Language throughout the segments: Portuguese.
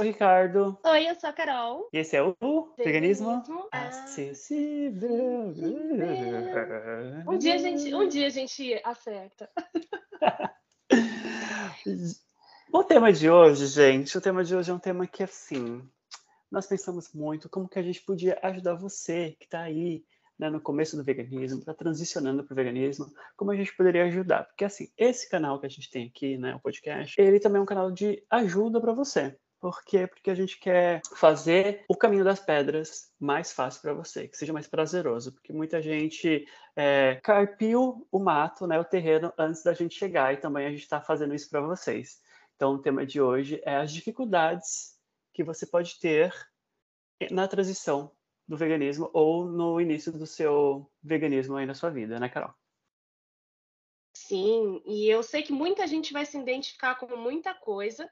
Sou o Ricardo. Oi, eu sou a Carol. E esse é o Veganismo, Veganismo Acessível. Um dia a gente, um dia a gente acerta. O tema de hoje, gente, o tema de hoje é um tema que, assim, nós pensamos muito como que a gente podia ajudar você que está aí né, no começo do veganismo, está transicionando para o veganismo, como a gente poderia ajudar. Porque, assim, esse canal que a gente tem aqui, né, o podcast, ele também é um canal de ajuda para você. Por quê? Porque a gente quer fazer o caminho das pedras mais fácil para você, que seja mais prazeroso. Porque muita gente é, carpiu o mato, né, o terreno, antes da gente chegar. E também a gente está fazendo isso para vocês. Então, o tema de hoje é as dificuldades que você pode ter na transição do veganismo ou no início do seu veganismo aí na sua vida, né, Carol? Sim, e eu sei que muita gente vai se identificar com muita coisa,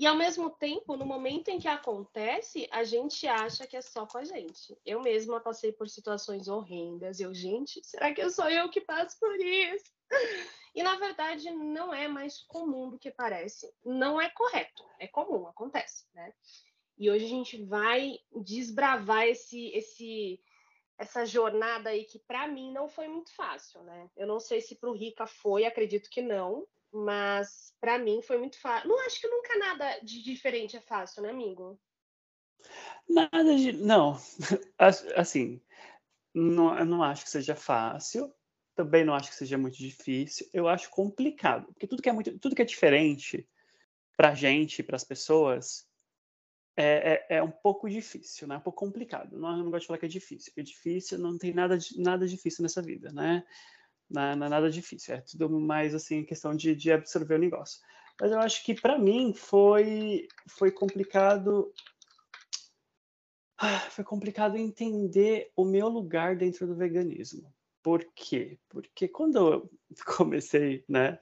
e ao mesmo tempo, no momento em que acontece, a gente acha que é só com a gente. Eu mesma passei por situações horrendas, eu, gente, será que sou eu que passo por isso? E na verdade não é mais comum do que parece. Não é correto, é comum, acontece, né? E hoje a gente vai desbravar esse, esse, essa jornada aí que para mim não foi muito fácil, né? Eu não sei se para o Rica foi, acredito que não, mas para mim foi muito fácil. Não acho que nunca nada de diferente é fácil, né, amigo? Nada de. Não. Assim, não, eu não acho que seja fácil. Também não acho que seja muito difícil. Eu acho complicado. Porque tudo que é, muito, tudo que é diferente para gente, para as pessoas, é, é, é, um pouco difícil, né? Um pouco complicado. Não, eu não gosto de falar que é difícil, porque difícil não tem nada, nada difícil nessa vida, né? Não, é nada difícil, é tudo mais assim questão de, de absorver o negócio. Mas eu acho que para mim foi foi complicado ah, foi complicado entender o meu lugar dentro do veganismo. Por quê? Porque quando eu comecei, né,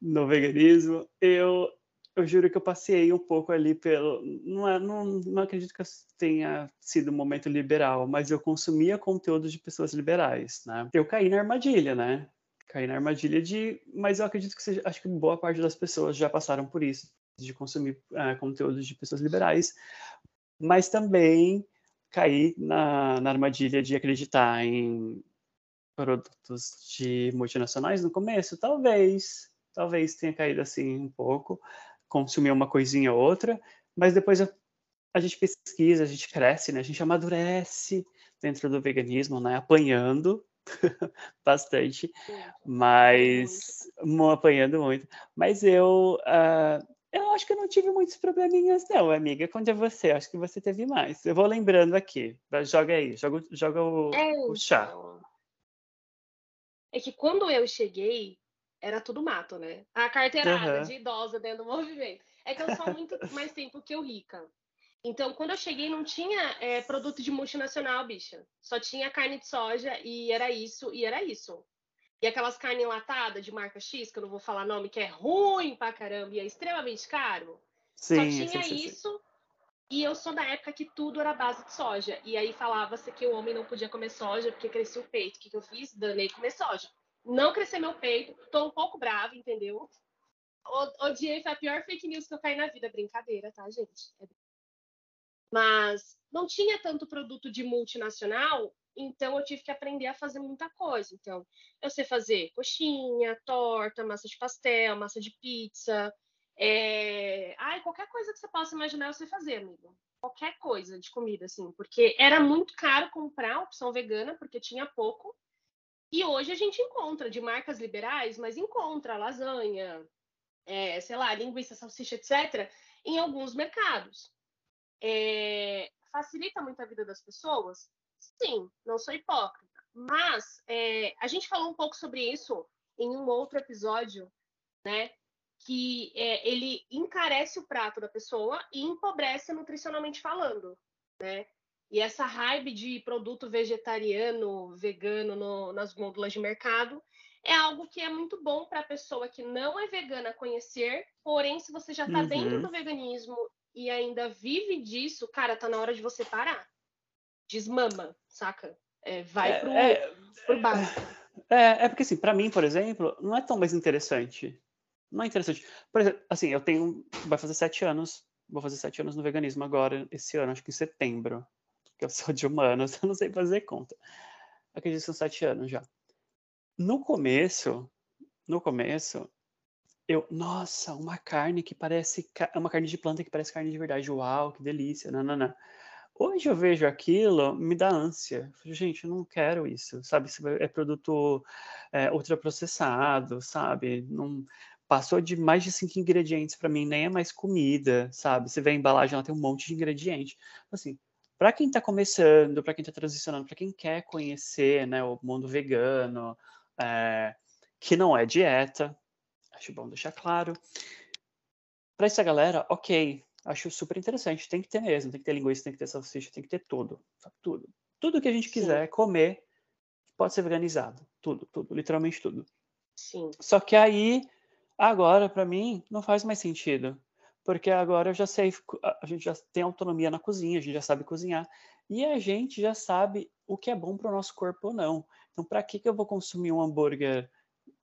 no veganismo, eu eu juro que eu passei um pouco ali pelo. Não, é, não, não acredito que tenha sido um momento liberal, mas eu consumia conteúdo de pessoas liberais, né? Eu caí na armadilha, né? Caí na armadilha de. Mas eu acredito que seja. Acho que boa parte das pessoas já passaram por isso, de consumir uh, conteúdo de pessoas liberais, mas também caí na, na armadilha de acreditar em produtos de multinacionais no começo, talvez, talvez tenha caído assim um pouco, consumir uma coisinha ou outra, mas depois a, a gente pesquisa, a gente cresce, né? A gente amadurece dentro do veganismo, né? Apanhando bastante, mas muito. apanhando muito. Mas eu, uh, eu acho que eu não tive muitos probleminhas, não, amiga. Quando é você? Acho que você teve mais. Eu vou lembrando aqui. Joga aí, joga, joga o, é, o chá. Então. É que quando eu cheguei, era tudo mato, né? A carteirada uhum. de idosa dentro do movimento. É que eu sou muito mais tempo que eu rica. Então, quando eu cheguei, não tinha é, produto de multinacional, bicha. Só tinha carne de soja e era isso, e era isso. E aquelas carnes enlatadas de marca X, que eu não vou falar nome, que é ruim pra caramba e é extremamente caro. Sim, só tinha sim, sim, isso. E eu sou da época que tudo era base de soja. E aí falava-se que o homem não podia comer soja porque crescia o peito. O que, que eu fiz? Danei comer soja não crescer meu peito, tô um pouco brava, entendeu? Odiei, foi a pior fake news que eu caí na vida. Brincadeira, tá, gente? É... Mas não tinha tanto produto de multinacional, então eu tive que aprender a fazer muita coisa. Então, eu sei fazer coxinha, torta, massa de pastel, massa de pizza. É... Ai, qualquer coisa que você possa imaginar, eu sei fazer, amigo. Qualquer coisa de comida, assim. Porque era muito caro comprar opção vegana, porque tinha pouco. E hoje a gente encontra de marcas liberais, mas encontra lasanha, é, sei lá, linguiça, salsicha, etc., em alguns mercados. É, facilita muito a vida das pessoas? Sim, não sou hipócrita. Mas é, a gente falou um pouco sobre isso em um outro episódio, né? Que é, ele encarece o prato da pessoa e empobrece nutricionalmente falando, né? E essa hype de produto vegetariano, vegano no, nas gôndolas de mercado é algo que é muito bom para a pessoa que não é vegana conhecer. Porém, se você já está uhum. dentro do veganismo e ainda vive disso, cara, tá na hora de você parar. Desmama, saca? É, vai é, pro, é, pro básico. É, é porque assim, para mim, por exemplo, não é tão mais interessante. Não é interessante. Por exemplo, assim, eu tenho. Vai fazer sete anos Vou fazer sete anos no veganismo agora, esse ano, acho que em setembro. Porque eu sou de humanos, eu não sei fazer conta. Acredito que são sete anos já. No começo, no começo, eu, nossa, uma carne que parece, uma carne de planta que parece carne de verdade. Uau, que delícia, não. Hoje eu vejo aquilo, me dá ânsia. Gente, eu não quero isso, sabe? É produto é, ultraprocessado, sabe? Não, passou de mais de cinco ingredientes para mim, nem é mais comida, sabe? Você vê a embalagem, ela tem um monte de ingrediente. Assim, para quem está começando, para quem está transicionando, para quem quer conhecer né, o mundo vegano, é, que não é dieta, acho bom deixar claro. Para essa galera, ok, acho super interessante. Tem que ter mesmo, tem que ter linguiça, tem que ter salsicha, tem que ter tudo, tudo. Tudo que a gente quiser Sim. comer pode ser veganizado, tudo, tudo, literalmente tudo. Sim. Só que aí, agora, para mim, não faz mais sentido. Porque agora eu já sei, a gente já tem autonomia na cozinha, a gente já sabe cozinhar. E a gente já sabe o que é bom para o nosso corpo ou não. Então, para que, que eu vou consumir um hambúrguer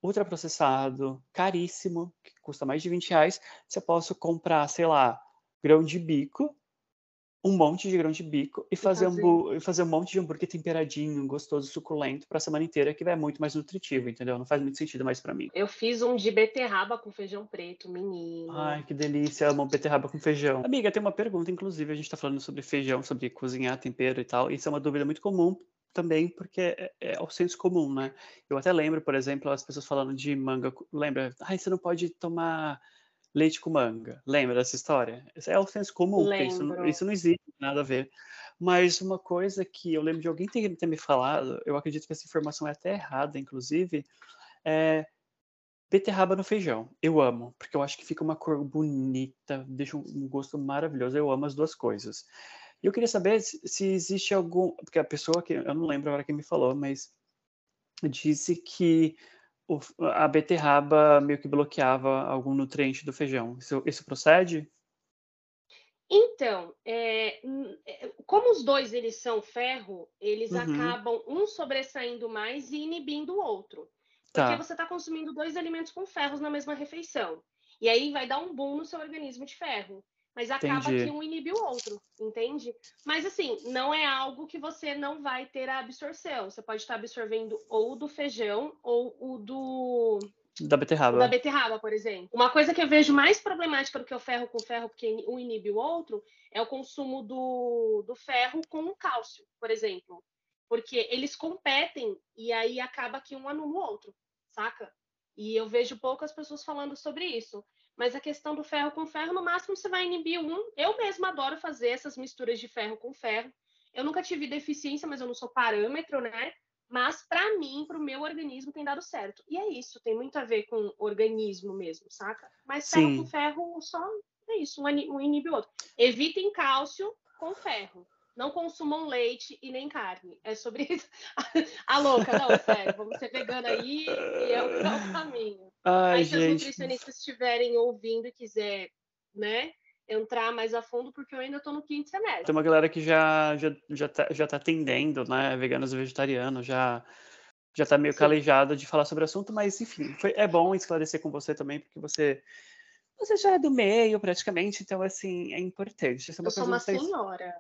ultraprocessado, caríssimo, que custa mais de 20 reais, se eu posso comprar, sei lá, grão de bico, um monte de grão de bico e fazer, um, fazer um monte de hambúrguer temperadinho, gostoso, suculento para a semana inteira, que vai muito mais nutritivo, entendeu? Não faz muito sentido mais para mim. Eu fiz um de beterraba com feijão preto, menino. Ai, que delícia, amo beterraba com feijão. Amiga, tem uma pergunta, inclusive, a gente está falando sobre feijão, sobre cozinhar, tempero e tal. Isso é uma dúvida muito comum também porque é, é o senso comum, né? Eu até lembro, por exemplo, as pessoas falando de manga, lembra? Ai, você não pode tomar leite com manga. Lembra dessa história? É o senso comum, isso, isso, não existe nada a ver. Mas uma coisa que eu lembro de alguém ter, ter, me falado, eu acredito que essa informação é até errada, inclusive, é beterraba no feijão. Eu amo, porque eu acho que fica uma cor bonita, deixa um gosto maravilhoso. Eu amo as duas coisas. E eu queria saber se, se existe algum. Porque a pessoa que. Eu não lembro agora quem me falou, mas disse que a beterraba meio que bloqueava algum nutriente do feijão. Isso, isso procede? Então, é, é, como os dois eles são ferro, eles uhum. acabam um sobressaindo mais e inibindo o outro. Porque tá. você está consumindo dois alimentos com ferros na mesma refeição. E aí vai dar um boom no seu organismo de ferro. Mas acaba Entendi. que um inibe o outro, entende? Mas assim, não é algo que você não vai ter a absorção. Você pode estar absorvendo ou do feijão ou o do da beterraba. Da beterraba, por exemplo. Uma coisa que eu vejo mais problemática do que o ferro com ferro, porque um inibe o outro, é o consumo do, do ferro com o cálcio, por exemplo. Porque eles competem e aí acaba que um anula o outro, saca? E eu vejo poucas pessoas falando sobre isso. Mas a questão do ferro com ferro, no máximo você vai inibir um. Eu mesma adoro fazer essas misturas de ferro com ferro. Eu nunca tive deficiência, mas eu não sou parâmetro, né? Mas para mim, para o meu organismo, tem dado certo. E é isso, tem muito a ver com organismo mesmo, saca? Mas ferro Sim. com ferro só é isso, um inibe o outro. Evitem cálcio com ferro. Não consumam leite e nem carne. É sobre isso. a louca, não, sério. Vamos ser vegana aí e é o caminho. Ai, Aí, se os nutricionistas estiverem ouvindo e quiser, né, entrar mais a fundo, porque eu ainda estou no quinto semestre. Tem uma galera que já, já, já, tá, já tá atendendo, né, veganos e vegetarianos, já, já tá meio Sim. calejado de falar sobre o assunto, mas enfim, foi, é bom esclarecer com você também, porque você você já é do meio, praticamente, então, assim, é importante. Isso é uma eu sou uma senso... senhora.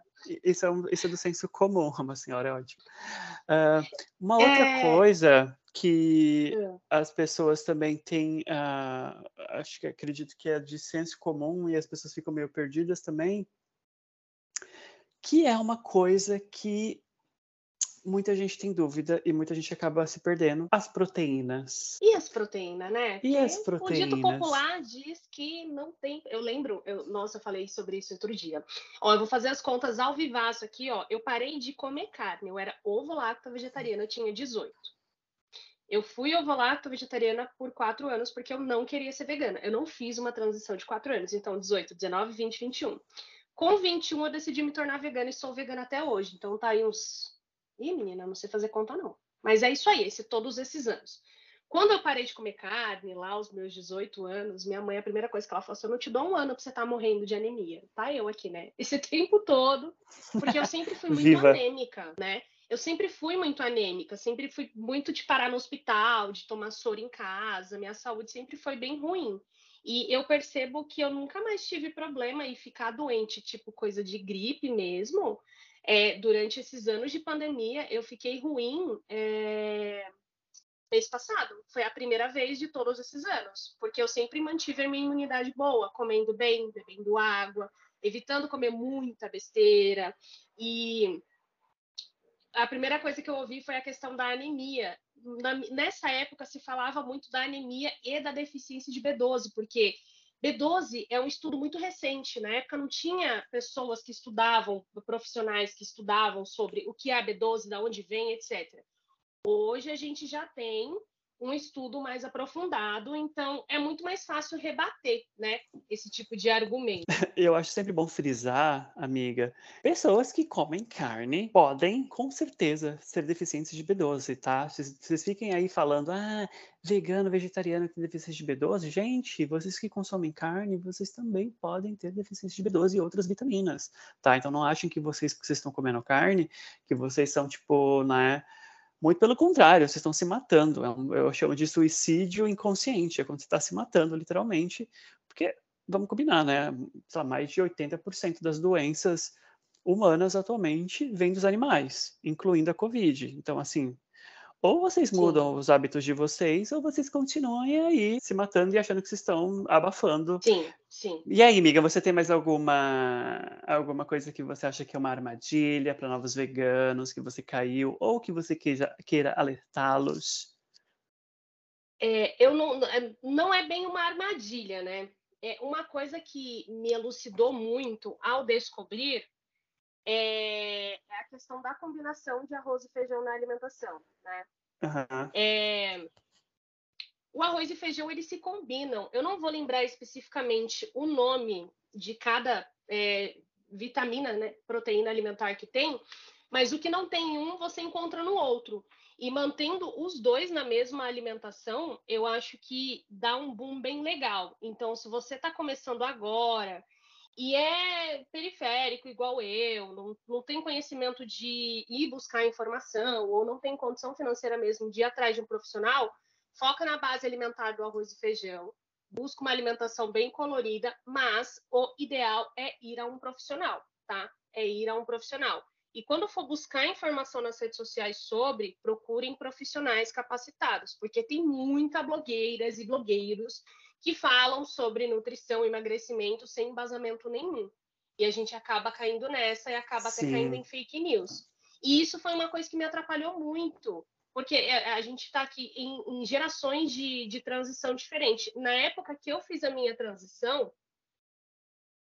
Isso é, um, isso é do senso comum, uma senhora é ótimo. Uh, uma outra é... coisa que é. as pessoas também têm, uh, acho que acredito que é de senso comum e as pessoas ficam meio perdidas também, que é uma coisa que muita gente tem dúvida e muita gente acaba se perdendo. As proteínas. E as proteínas, né? E as proteínas? O dito popular diz que não tem. Eu lembro, eu... nossa, eu falei sobre isso outro dia. Ó, eu vou fazer as contas ao vivaço aqui, ó. Eu parei de comer carne. Eu era ovo lacto vegetariana, eu tinha 18. Eu fui ovo-lacto vegetariana por quatro anos porque eu não queria ser vegana. Eu não fiz uma transição de quatro anos. Então, 18, 19, 20, 21. Com 21, eu decidi me tornar vegana e sou vegana até hoje. Então, tá aí uns. Ih, menina, não sei fazer conta, não. Mas é isso aí, esse, todos esses anos. Quando eu parei de comer carne, lá aos meus 18 anos, minha mãe, a primeira coisa que ela falou assim: eu não te dou um ano pra você estar tá morrendo de anemia. Tá eu aqui, né? Esse tempo todo, porque eu sempre fui muito anêmica, né? Eu sempre fui muito anêmica, sempre fui muito de parar no hospital, de tomar soro em casa, minha saúde sempre foi bem ruim. E eu percebo que eu nunca mais tive problema em ficar doente, tipo coisa de gripe mesmo. É, durante esses anos de pandemia, eu fiquei ruim é, mês passado. Foi a primeira vez de todos esses anos, porque eu sempre mantive a minha imunidade boa, comendo bem, bebendo água, evitando comer muita besteira. E a primeira coisa que eu ouvi foi a questão da anemia. Na, nessa época se falava muito da anemia e da deficiência de B12, porque B12 é um estudo muito recente. Na época não tinha pessoas que estudavam, profissionais que estudavam sobre o que é a B12, da onde vem, etc. Hoje a gente já tem um estudo mais aprofundado, então é muito mais fácil rebater, né, esse tipo de argumento. Eu acho sempre bom frisar, amiga, pessoas que comem carne podem, com certeza, ser deficientes de B12, tá? Vocês, vocês fiquem aí falando, ah, vegano, vegetariano tem deficiência de B12. Gente, vocês que consomem carne, vocês também podem ter deficiência de B12 e outras vitaminas, tá? Então não achem que vocês, porque vocês estão comendo carne, que vocês são, tipo, né, muito pelo contrário, vocês estão se matando. É eu chamo de suicídio inconsciente, é quando você está se matando, literalmente, porque, vamos combinar, né? Lá, mais de 80% das doenças humanas atualmente vêm dos animais, incluindo a Covid. Então, assim, ou vocês mudam Sim. os hábitos de vocês, ou vocês continuam aí se matando e achando que vocês estão abafando. Sim, sim. E aí, amiga, você tem mais alguma alguma coisa que você acha que é uma armadilha para novos veganos, que você caiu, ou que você queira, queira alertá-los? É, eu não, é, não é bem uma armadilha, né? É uma coisa que me elucidou muito ao descobrir é, é, a questão da combinação de arroz e feijão na alimentação, né? Uhum. É, o arroz e feijão eles se combinam. Eu não vou lembrar especificamente o nome de cada é, vitamina, né, proteína alimentar que tem, mas o que não tem em um você encontra no outro. E mantendo os dois na mesma alimentação, eu acho que dá um boom bem legal. Então, se você está começando agora e é periférico igual eu, não, não tem conhecimento de ir buscar informação, ou não tem condição financeira mesmo de ir atrás de um profissional, foca na base alimentar do arroz e feijão, busca uma alimentação bem colorida, mas o ideal é ir a um profissional, tá? É ir a um profissional. E quando for buscar informação nas redes sociais sobre, procurem profissionais capacitados, porque tem muita blogueiras e blogueiros que falam sobre nutrição e emagrecimento sem embasamento nenhum. E a gente acaba caindo nessa e acaba Sim. até caindo em fake news. E isso foi uma coisa que me atrapalhou muito, porque é, a gente está aqui em, em gerações de, de transição diferente. Na época que eu fiz a minha transição,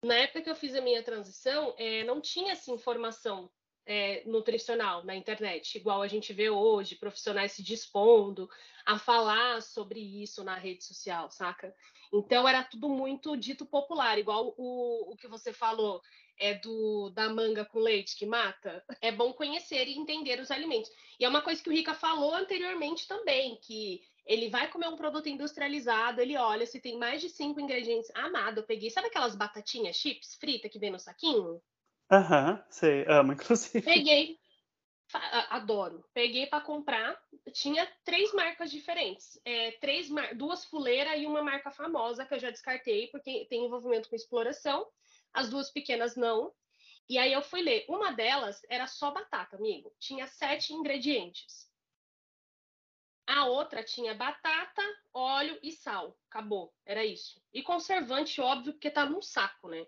na época que eu fiz a minha transição, é, não tinha essa informação é, nutricional na internet, igual a gente vê hoje, profissionais se dispondo a falar sobre isso na rede social, saca? Então era tudo muito dito popular, igual o, o que você falou é do da manga com leite que mata. É bom conhecer e entender os alimentos. E é uma coisa que o Rica falou anteriormente também, que ele vai comer um produto industrializado, ele olha se tem mais de cinco ingredientes. Amado, eu peguei, sabe aquelas batatinhas chips frita que vem no saquinho? Aham, sei, amo, inclusive. Peguei, adoro. Peguei para comprar, tinha três marcas diferentes, é, três duas fuleiras e uma marca famosa que eu já descartei porque tem envolvimento com exploração. As duas pequenas não. E aí eu fui ler. Uma delas era só batata, amigo. Tinha sete ingredientes. A outra tinha batata, óleo e sal. Acabou. Era isso. E conservante, óbvio, porque tá num saco, né?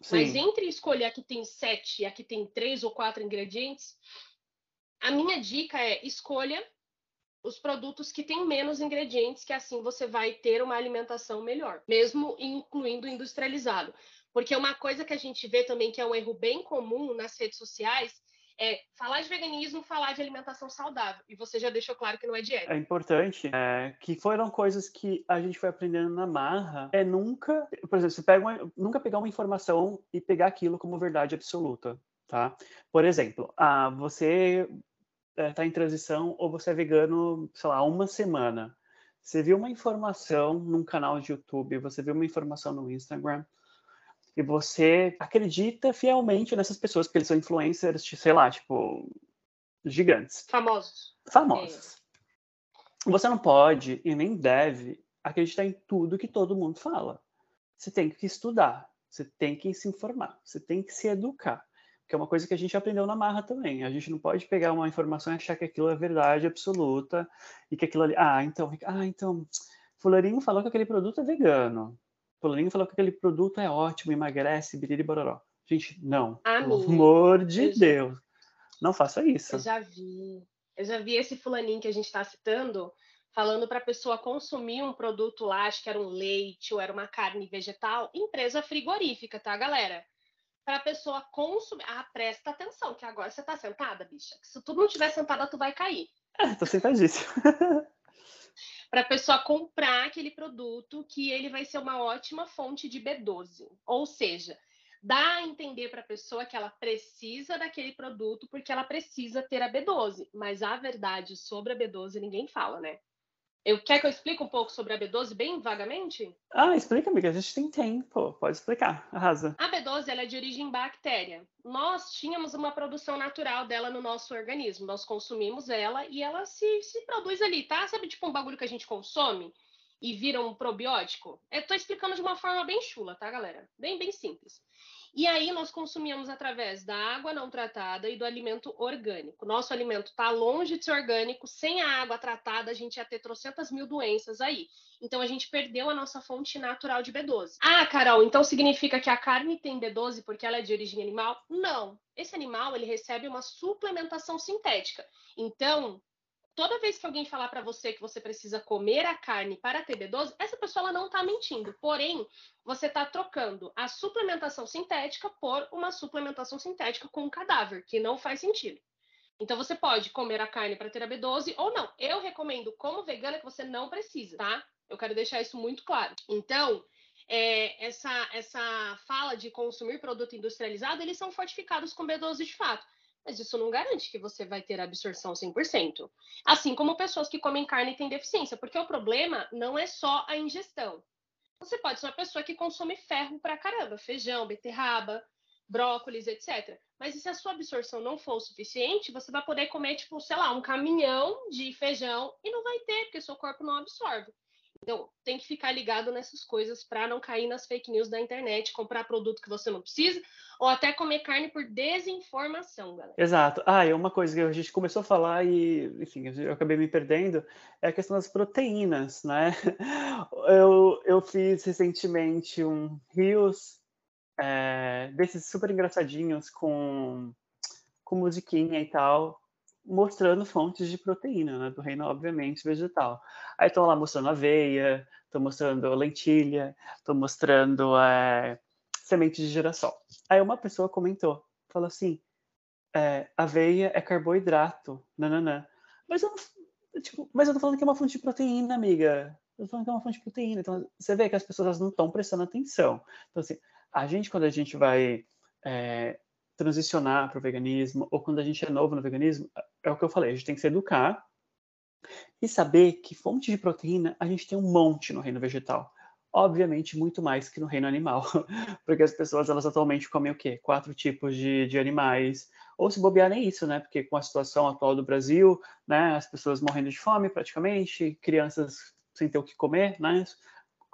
Sim. Mas entre escolher a que tem sete e a que tem três ou quatro ingredientes, a minha dica é escolha os produtos que têm menos ingredientes, que assim você vai ter uma alimentação melhor, mesmo incluindo industrializado. Porque uma coisa que a gente vê também que é um erro bem comum nas redes sociais é falar de veganismo, falar de alimentação saudável. E você já deixou claro que não é dieta. É importante é, que foram coisas que a gente foi aprendendo na marra. É nunca, por exemplo, você pega uma, nunca pegar uma informação e pegar aquilo como verdade absoluta, tá? Por exemplo, ah, você está é, em transição ou você é vegano, sei lá, uma semana. Você viu uma informação num canal de YouTube, você viu uma informação no Instagram, e você acredita fielmente nessas pessoas, porque eles são influencers, sei lá, tipo, gigantes. Famosos. Famosos. É. Você não pode e nem deve acreditar em tudo que todo mundo fala. Você tem que estudar, você tem que se informar, você tem que se educar. Que é uma coisa que a gente aprendeu na marra também. A gente não pode pegar uma informação e achar que aquilo é verdade absoluta e que aquilo ali. Ah, então, ah, então, Fularinho falou que aquele produto é vegano. Fularinho falou que aquele produto é ótimo, emagrece, biriri bororó. Gente, não. Amiga, pelo amor de Deus. Já... Não faça isso. Eu já vi. Eu já vi esse fulaninho que a gente está citando falando para a pessoa consumir um produto lá, acho que era um leite ou era uma carne vegetal, empresa frigorífica, tá, galera? Para a pessoa consumir. Ah, presta atenção, que agora você está sentada, bicha. Que se tu não estiver sentada, tu vai cair. É, tô sentadíssima. para a pessoa comprar aquele produto que ele vai ser uma ótima fonte de B12. Ou seja, dá a entender para a pessoa que ela precisa daquele produto porque ela precisa ter a B12, mas a verdade sobre a B12 ninguém fala, né? Eu, quer que eu explique um pouco sobre a B12 bem vagamente? Ah, explica, amiga. A gente tem tempo. Pode explicar. Arrasa. A B12 ela é de origem bactéria. Nós tínhamos uma produção natural dela no nosso organismo. Nós consumimos ela e ela se, se produz ali, tá? Sabe tipo um bagulho que a gente consome e vira um probiótico? Eu tô explicando de uma forma bem chula, tá, galera? Bem, bem simples. E aí nós consumimos através da água não tratada e do alimento orgânico. Nosso alimento está longe de ser orgânico, sem a água tratada a gente ia ter trocentas mil doenças aí. Então a gente perdeu a nossa fonte natural de B12. Ah, Carol, então significa que a carne tem B12 porque ela é de origem animal? Não. Esse animal ele recebe uma suplementação sintética. Então, toda vez que alguém falar para você que você precisa comer a carne para ter B12, essa pessoa ela não está mentindo. Porém, você está trocando a suplementação sintética por uma suplementação sintética com um cadáver, que não faz sentido. Então você pode comer a carne para ter a B12 ou não. Eu recomendo, como vegana, que você não precisa, tá? Eu quero deixar isso muito claro. Então, é, essa, essa fala de consumir produto industrializado, eles são fortificados com B12 de fato mas isso não garante que você vai ter absorção 100%. Assim como pessoas que comem carne e têm deficiência, porque o problema não é só a ingestão. Você pode ser uma pessoa que consome ferro pra caramba, feijão, beterraba, brócolis, etc. Mas se a sua absorção não for o suficiente, você vai poder comer, tipo, sei lá, um caminhão de feijão e não vai ter, porque seu corpo não absorve. Então, tem que ficar ligado nessas coisas para não cair nas fake news da internet, comprar produto que você não precisa, ou até comer carne por desinformação, galera. Exato. Ah, e uma coisa que a gente começou a falar e, enfim, eu acabei me perdendo, é a questão das proteínas, né? Eu, eu fiz recentemente um Rios é, desses super engraçadinhos com, com musiquinha e tal, mostrando fontes de proteína, né, do reino, obviamente, vegetal. Aí estão lá mostrando aveia, estão mostrando lentilha, estão mostrando é, semente de girassol. Aí uma pessoa comentou, falou assim, é, aveia é carboidrato, nananã. Mas eu, tipo, mas eu tô falando que é uma fonte de proteína, amiga. Eu tô falando que é uma fonte de proteína. Então, você vê que as pessoas não estão prestando atenção. Então, assim, a gente, quando a gente vai é, transicionar para o veganismo, ou quando a gente é novo no veganismo, é o que eu falei, a gente tem que se educar e saber que fonte de proteína a gente tem um monte no reino vegetal. Obviamente, muito mais que no reino animal, porque as pessoas, elas atualmente comem o quê? Quatro tipos de, de animais, ou se bobear nem isso, né? Porque com a situação atual do Brasil, né, as pessoas morrendo de fome praticamente, crianças sem ter o que comer, né?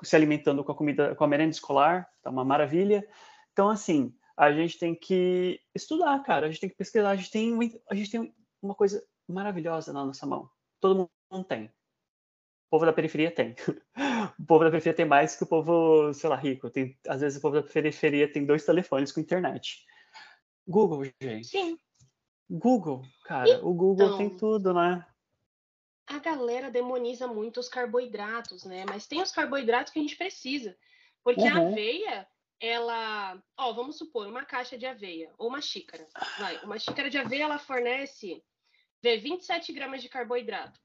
Se alimentando com a comida, com a merenda escolar, tá uma maravilha. Então, assim, a gente tem que estudar, cara. A gente tem que pesquisar. A gente tem, a gente tem uma coisa maravilhosa na nossa mão. Todo mundo tem. O povo da periferia tem. O povo da periferia tem mais que o povo, sei lá, rico. Tem, às vezes o povo da periferia tem dois telefones com internet. Google, gente. Sim. Google, cara. Então, o Google tem tudo, né? A galera demoniza muito os carboidratos, né? Mas tem os carboidratos que a gente precisa. Porque uhum. a aveia, ela, ó, vamos supor, uma caixa de aveia ou uma xícara, vai, uma xícara de aveia ela fornece vê, 27 gramas de carboidrato,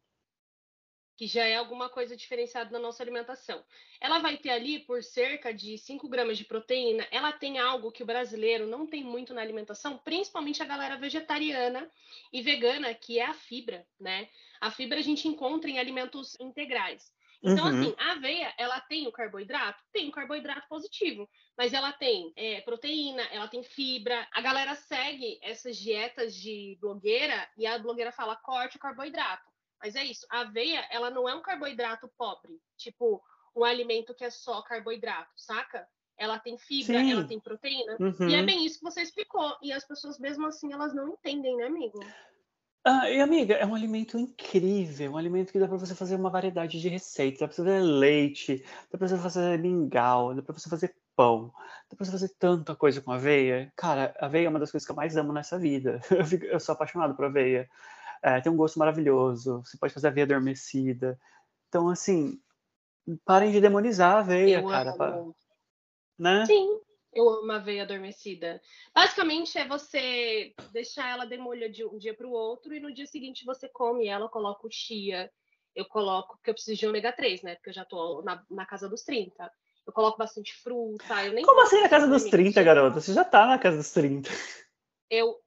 que já é alguma coisa diferenciada na nossa alimentação. Ela vai ter ali por cerca de 5 gramas de proteína, ela tem algo que o brasileiro não tem muito na alimentação, principalmente a galera vegetariana e vegana, que é a fibra, né? A fibra a gente encontra em alimentos integrais. Então, uhum. assim, a aveia, ela tem o carboidrato? Tem o carboidrato positivo, mas ela tem é, proteína, ela tem fibra. A galera segue essas dietas de blogueira e a blogueira fala corte o carboidrato. Mas é isso, a aveia, ela não é um carboidrato pobre, tipo um alimento que é só carboidrato, saca? Ela tem fibra, Sim. ela tem proteína. Uhum. E é uhum. bem isso que você explicou. E as pessoas, mesmo assim, elas não entendem, né, amigo? Ah, e amiga, é um alimento incrível, um alimento que dá para você fazer uma variedade de receitas, dá para você fazer leite, dá para você fazer mingau, dá para você fazer pão, dá para você fazer tanta coisa com aveia. Cara, aveia é uma das coisas que eu mais amo nessa vida. Eu, fico, eu sou apaixonado por aveia. É, tem um gosto maravilhoso, você pode fazer aveia adormecida. Então, assim, parem de demonizar a aveia, eu cara. Pra, né? Sim, eu amo aveia adormecida. Basicamente é você deixar ela demolha de um dia para o outro e no dia seguinte você come ela, coloca o chia. Eu coloco, porque eu preciso de ômega 3, né? Porque eu já tô na, na casa dos 30. Eu coloco bastante fruta. Eu nem Como assim na casa dos 30, garota? Você já tá na casa dos 30. Eu.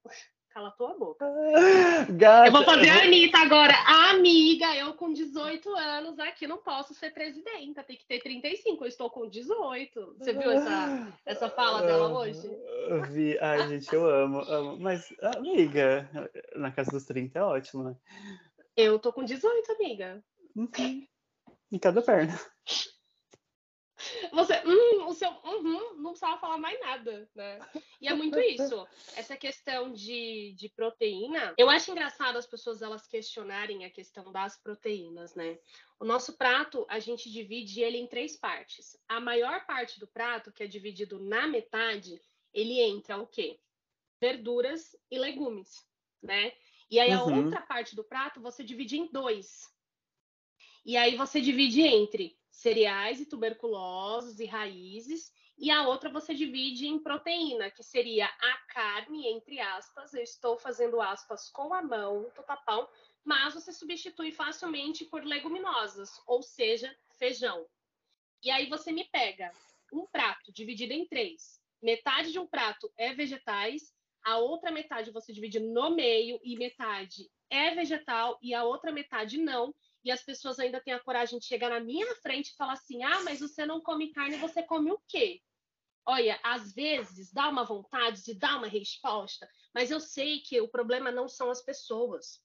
Cala tua boca. Gata, eu vou fazer a Anitta agora. Amiga, eu com 18 anos aqui não posso ser presidenta, tem que ter 35. Eu estou com 18. Você viu essa, essa fala dela hoje? Eu vi. Ai, gente, eu amo, amo. Mas, amiga, na casa dos 30 é ótimo, né? Eu tô com 18, amiga. Em cada perna. Você, hum, o seu, uhum, não precisava falar mais nada, né? E é muito isso. Essa questão de, de proteína. Eu acho engraçado as pessoas elas questionarem a questão das proteínas, né? O nosso prato, a gente divide ele em três partes. A maior parte do prato, que é dividido na metade, ele entra o quê? Verduras e legumes, né? E aí a uhum. outra parte do prato você divide em dois. E aí você divide entre cereais e tuberculosos e raízes, e a outra você divide em proteína, que seria a carne, entre aspas, eu estou fazendo aspas com a mão, totapão, mas você substitui facilmente por leguminosas, ou seja, feijão. E aí você me pega um prato dividido em três. Metade de um prato é vegetais, a outra metade você divide no meio e metade é vegetal e a outra metade não e as pessoas ainda têm a coragem de chegar na minha frente e falar assim: ah, mas você não come carne, você come o quê? Olha, às vezes dá uma vontade de dar uma resposta, mas eu sei que o problema não são as pessoas.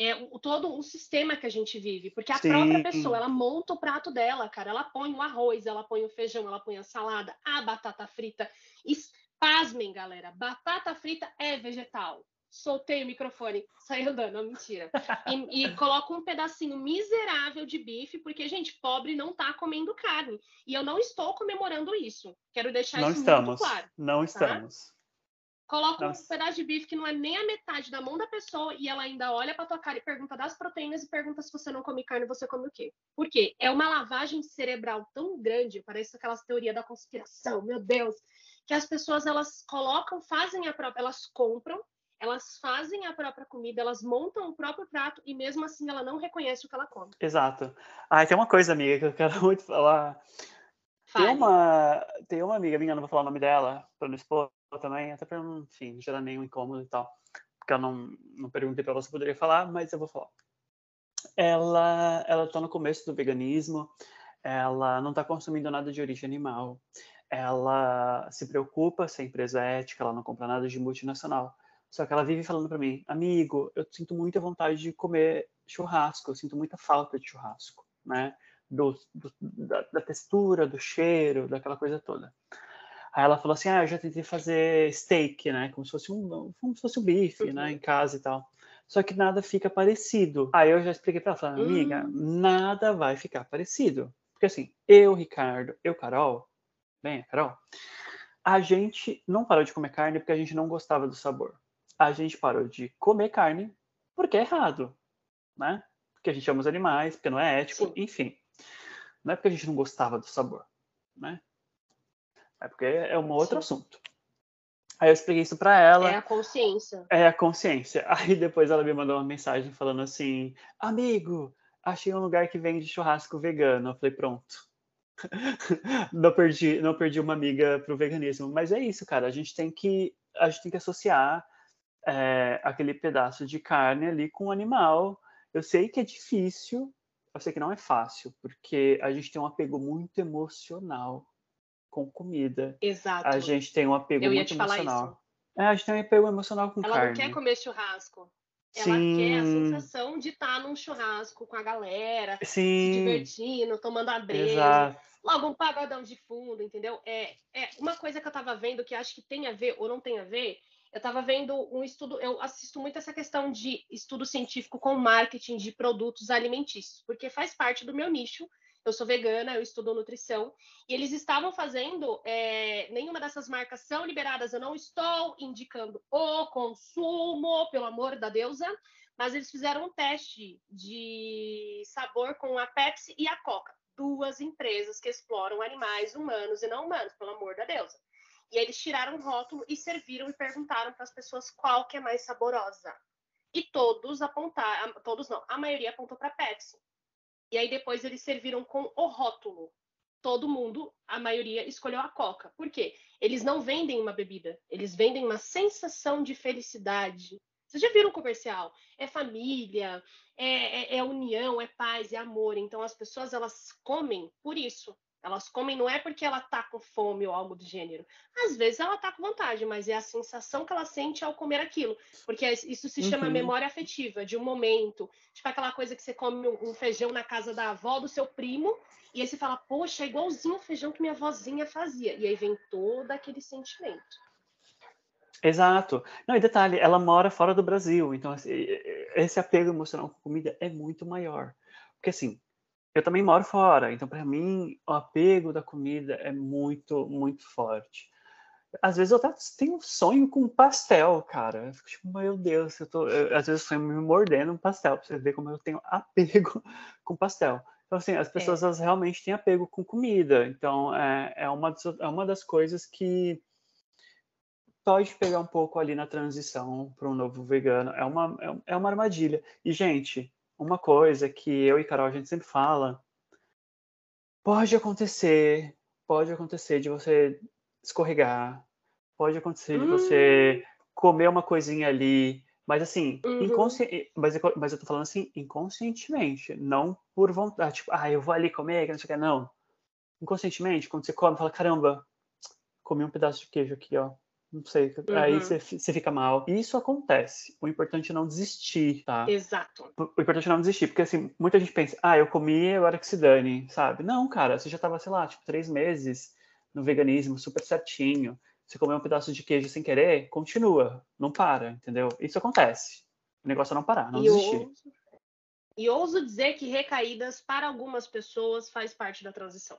É o, todo o sistema que a gente vive, porque a Sim. própria pessoa, ela monta o prato dela, cara, ela põe o arroz, ela põe o feijão, ela põe a salada, a batata frita. E, pasmem, galera, batata frita é vegetal soltei o microfone, saí andando, não, mentira. E, e coloco um pedacinho miserável de bife, porque, gente, pobre não tá comendo carne. E eu não estou comemorando isso. Quero deixar não isso estamos, muito claro. Não tá? estamos. Coloca um pedaço de bife que não é nem a metade da mão da pessoa e ela ainda olha pra tua cara e pergunta das proteínas e pergunta se você não come carne, você come o quê? Por quê? É uma lavagem cerebral tão grande, parece aquelas teorias da conspiração, meu Deus, que as pessoas elas colocam, fazem a própria, elas compram elas fazem a própria comida, elas montam o próprio prato e mesmo assim ela não reconhece o que ela come. Exato. Ah, tem uma coisa, amiga, que eu quero muito falar. Tem uma, tem uma amiga minha, não vou falar o nome dela, para não expor também, até para não, enfim, gerar nenhum incômodo e tal. Porque eu não, não perguntei para ela se poderia falar, mas eu vou falar. Ela, ela tá no começo do veganismo, ela não está consumindo nada de origem animal, ela se preocupa se a empresa é ética, ela não compra nada de multinacional. Só que ela vive falando para mim, amigo, eu sinto muita vontade de comer churrasco, eu sinto muita falta de churrasco, né? Do, do da, da, textura, do cheiro, daquela coisa toda. Aí ela falou assim, ah, eu já tentei fazer steak, né? Como se fosse um, como se fosse um bife, né? uhum. Em casa e tal. Só que nada fica parecido. Aí eu já expliquei para ela, falei, amiga, uhum. nada vai ficar parecido. Porque assim, eu, Ricardo, eu, Carol, bem, Carol, a gente não parou de comer carne porque a gente não gostava do sabor a gente parou de comer carne porque é errado, né? Porque a gente ama os animais, porque não é ético, Sim. enfim. Não é porque a gente não gostava do sabor, né? É porque é um outro Sim. assunto. Aí eu expliquei isso para ela. É a consciência. É a consciência. Aí depois ela me mandou uma mensagem falando assim: Amigo, achei um lugar que vende churrasco vegano. Eu falei: Pronto. não perdi, não perdi uma amiga pro veganismo. Mas é isso, cara. A gente tem que, a gente tem que associar é, aquele pedaço de carne ali com o animal. Eu sei que é difícil eu sei que não é fácil, porque a gente tem um apego muito emocional com comida. Exato. A gente tem um apego eu muito emocional. É, a gente tem um apego emocional com Ela carne. Ela não quer comer churrasco. Ela Sim. quer a sensação de estar num churrasco com a galera, Sim. se divertindo, tomando a breja. Logo um pagodão de fundo, entendeu? É, é uma coisa que eu tava vendo que acho que tem a ver ou não tem a ver. Eu tava vendo um estudo, eu assisto muito essa questão de estudo científico com marketing de produtos alimentícios, porque faz parte do meu nicho eu sou vegana, eu estudo nutrição, e eles estavam fazendo, é, nenhuma dessas marcas são liberadas, eu não estou indicando o consumo, pelo amor da deusa, mas eles fizeram um teste de sabor com a Pepsi e a Coca, duas empresas que exploram animais humanos e não humanos, pelo amor da deusa. E eles tiraram o rótulo e serviram e perguntaram para as pessoas qual que é mais saborosa. E todos apontaram, todos não, a maioria apontou para Pepsi. E aí depois eles serviram com o rótulo. Todo mundo, a maioria, escolheu a Coca. Por quê? Eles não vendem uma bebida, eles vendem uma sensação de felicidade. Vocês já viram o comercial? É família, é, é, é união, é paz, é amor. Então as pessoas elas comem por isso. Elas comem não é porque ela tá com fome ou algo do gênero. Às vezes ela tá com vontade, mas é a sensação que ela sente ao comer aquilo. Porque é, isso se chama uhum. memória afetiva, de um momento. Tipo aquela coisa que você come um feijão na casa da avó do seu primo, e aí você fala, poxa, é igualzinho o feijão que minha vozinha fazia. E aí vem todo aquele sentimento. Exato. Não, e detalhe, ela mora fora do Brasil, então assim, esse apego emocional com comida é muito maior. Porque assim, eu também moro fora, então para mim o apego da comida é muito, muito forte. Às vezes eu até tenho um sonho com pastel, cara. Eu fico tipo, meu Deus, eu tô, eu, às vezes eu sonho me mordendo um pastel, pra você ver como eu tenho apego com pastel. Então, assim, as pessoas é. elas realmente têm apego com comida. Então, é, é, uma, é uma das coisas que pode pegar um pouco ali na transição para um novo vegano. É uma, é, é uma armadilha. E, gente, uma coisa que eu e Carol a gente sempre fala, pode acontecer, pode acontecer de você escorregar, pode acontecer de você hum. comer uma coisinha ali, mas assim, uhum. inconsci... mas, eu, mas eu tô falando assim, inconscientemente, não por vontade, tipo, ah, eu vou ali comer, que não sei o que, não. Inconscientemente, quando você come, fala, caramba, comi um pedaço de queijo aqui, ó não sei, uhum. aí você, fica mal. E isso acontece. O importante é não desistir, tá? Exato. O importante é não desistir, porque assim, muita gente pensa, ah, eu comi, agora que se dane, sabe? Não, cara, você já tava, sei lá, tipo, três meses no veganismo, super certinho. Você comeu um pedaço de queijo sem querer, continua, não para, entendeu? Isso acontece. O negócio é não parar, não e desistir. Ouso, e ouso dizer que recaídas, para algumas pessoas, faz parte da transição.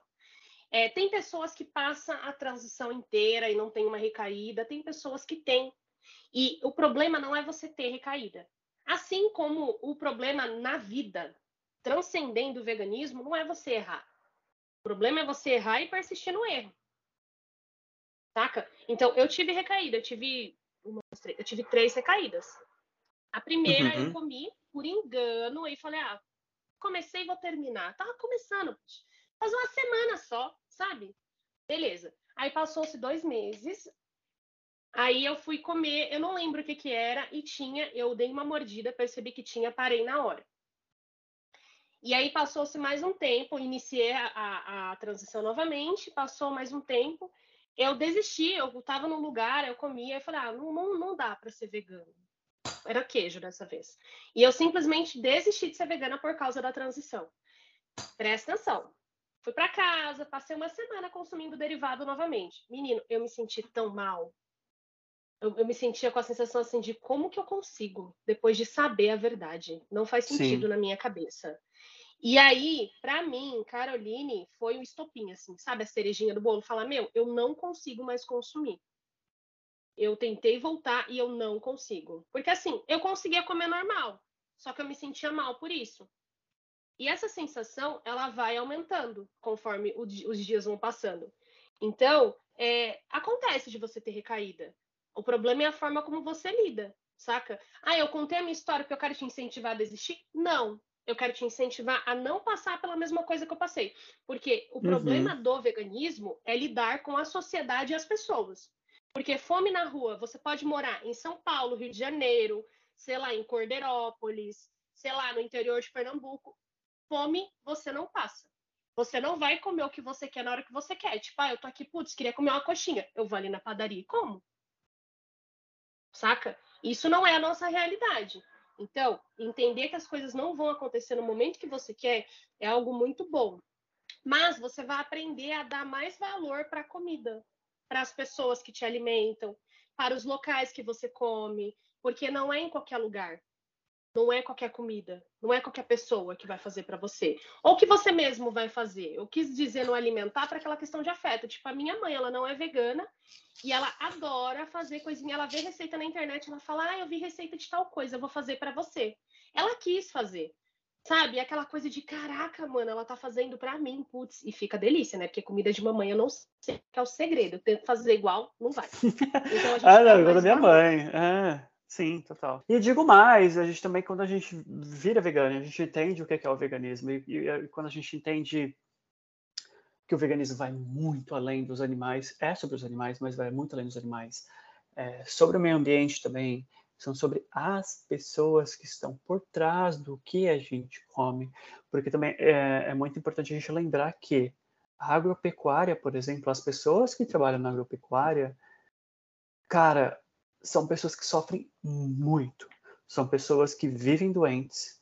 É, tem pessoas que passam a transição inteira e não tem uma recaída, tem pessoas que têm. E o problema não é você ter recaída. Assim como o problema na vida, transcendendo o veganismo, não é você errar. O problema é você errar e persistir no erro. Saca? Então, eu tive recaída, eu tive, uma, eu tive três recaídas. A primeira uhum. eu comi por engano e falei, ah, comecei e vou terminar. Tava começando, faz uma semana só sabe? Beleza. Aí passou-se dois meses. Aí eu fui comer, eu não lembro o que que era, e tinha, eu dei uma mordida, percebi que tinha, parei na hora. E aí passou-se mais um tempo, iniciei a, a, transição novamente, passou mais um tempo, eu desisti, eu estava num lugar, eu comia, eu falei, ah, não, não, não dá para ser vegano. Era queijo dessa vez. E eu simplesmente desisti de ser vegana por causa da transição. Presta atenção, Fui para casa, passei uma semana consumindo derivado novamente. Menino, eu me senti tão mal. Eu, eu, me sentia com a sensação assim de como que eu consigo, depois de saber a verdade. Não faz sentido Sim. na minha cabeça. E aí, para mim, Caroline foi um estopim, assim, sabe? A cerejinha do bolo. Falar, meu, eu não consigo mais consumir. Eu tentei voltar e eu não consigo. Porque assim, eu conseguia comer normal, só que eu me sentia mal por isso. E essa sensação, ela vai aumentando conforme os dias vão passando. Então, é, acontece de você ter recaída. O problema é a forma como você lida, saca? Ah, eu contei a minha história porque eu quero te incentivar a desistir? Não. Eu quero te incentivar a não passar pela mesma coisa que eu passei. Porque o uhum. problema do veganismo é lidar com a sociedade e as pessoas. Porque fome na rua, você pode morar em São Paulo, Rio de Janeiro, sei lá, em Cordeirópolis, sei lá, no interior de Pernambuco fome você não passa. Você não vai comer o que você quer na hora que você quer. Tipo, ah, eu tô aqui, putz, queria comer uma coxinha. Eu vou ali na padaria e como. Saca? Isso não é a nossa realidade. Então, entender que as coisas não vão acontecer no momento que você quer é algo muito bom. Mas você vai aprender a dar mais valor para a comida, para as pessoas que te alimentam, para os locais que você come, porque não é em qualquer lugar. Não é qualquer comida, não é qualquer pessoa que vai fazer para você. Ou que você mesmo vai fazer. Eu quis dizer no alimentar para aquela questão de afeto. Tipo, a minha mãe, ela não é vegana e ela adora fazer coisinha. Ela vê receita na internet, ela fala: "Ah, eu vi receita de tal coisa, eu vou fazer para você". Ela quis fazer. Sabe? Aquela coisa de caraca, mano, ela tá fazendo para mim, putz, e fica delícia, né? Porque comida de mamãe eu não sei que é o segredo. Eu tento fazer igual, não vai. Então, a gente ah, não, igual da minha mãe. É. Sim, total. E digo mais, a gente também, quando a gente vira vegano, a gente entende o que é o veganismo. E, e, e, quando a gente entende que o veganismo vai muito além dos animais, é sobre os animais, mas vai muito além dos animais, é sobre o meio ambiente também, são sobre as pessoas que estão por trás do que a gente come. Porque também é, é muito importante a gente lembrar que a agropecuária, por exemplo, as pessoas que trabalham na agropecuária, cara, são pessoas que sofrem muito. São pessoas que vivem doentes.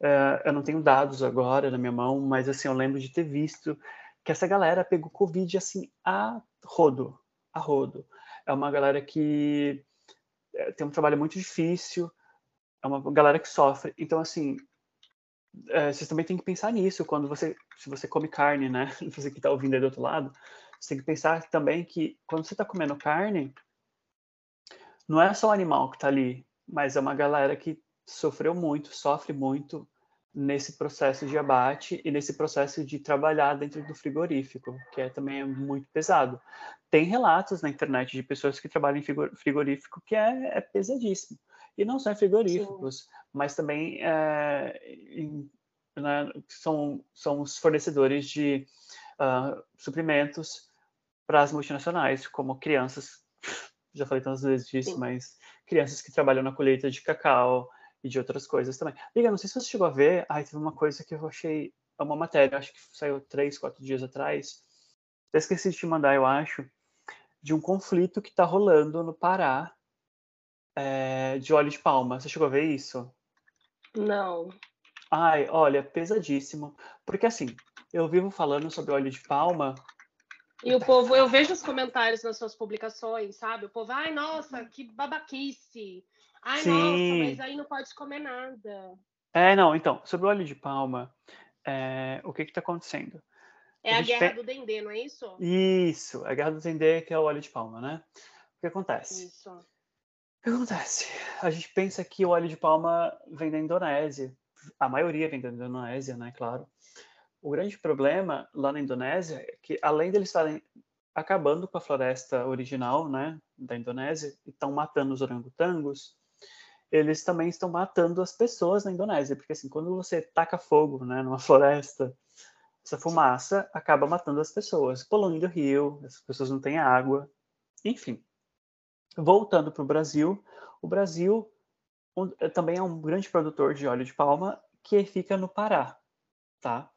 Uh, eu não tenho dados agora na minha mão, mas assim, eu lembro de ter visto que essa galera pegou Covid assim a rodo, a rodo. É uma galera que é, tem um trabalho muito difícil, é uma galera que sofre. Então, assim, é, vocês também têm que pensar nisso quando você, se você come carne, né? Você que está ouvindo aí do outro lado, você tem que pensar também que quando você está comendo carne, não é só o animal que está ali, mas é uma galera que sofreu muito, sofre muito nesse processo de abate e nesse processo de trabalhar dentro do frigorífico, que é também muito pesado. Tem relatos na internet de pessoas que trabalham em frigorífico que é, é pesadíssimo. E não só em frigoríficos, Sim. mas também é, em, né, são, são os fornecedores de uh, suprimentos para as multinacionais, como crianças já falei tantas vezes disso, Sim. mas crianças que trabalham na colheita de cacau e de outras coisas também. Liga, não sei se você chegou a ver, ai, teve uma coisa que eu achei, é uma matéria, acho que saiu três, quatro dias atrás, até esqueci de te mandar, eu acho, de um conflito que está rolando no Pará é, de óleo de palma. Você chegou a ver isso? Não. Ai, olha, pesadíssimo. Porque assim, eu vivo falando sobre óleo de palma e o povo, eu vejo os comentários nas suas publicações, sabe? O povo, ai, nossa, que babaquice. Ai, Sim. nossa, mas aí não pode comer nada. É, não, então, sobre o óleo de palma, é, o que que tá acontecendo? É a, a guerra tem... do dendê, não é isso? Isso, a guerra do dendê que é o óleo de palma, né? O que acontece? Isso. O que acontece? A gente pensa que o óleo de palma vem da Indonésia. A maioria vem da Indonésia, né? Claro. O grande problema lá na Indonésia é que, além deles estarem acabando com a floresta original né, da Indonésia e estão matando os orangotangos, eles também estão matando as pessoas na Indonésia, porque assim, quando você taca fogo né, numa floresta, essa fumaça acaba matando as pessoas, poluindo o rio, as pessoas não têm água, enfim. Voltando para o Brasil, o Brasil também é um grande produtor de óleo de palma que fica no Pará, tá?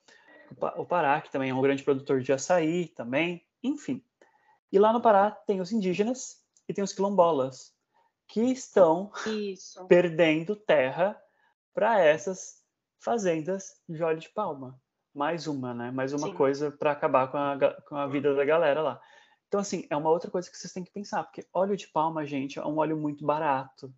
O Pará, que também é um grande produtor de açaí também, enfim. E lá no Pará tem os indígenas e tem os quilombolas, que estão Isso. perdendo terra para essas fazendas de óleo de palma. Mais uma, né? Mais uma Sim. coisa para acabar com a, com a vida da galera lá. Então, assim, é uma outra coisa que vocês têm que pensar, porque óleo de palma, gente, é um óleo muito barato,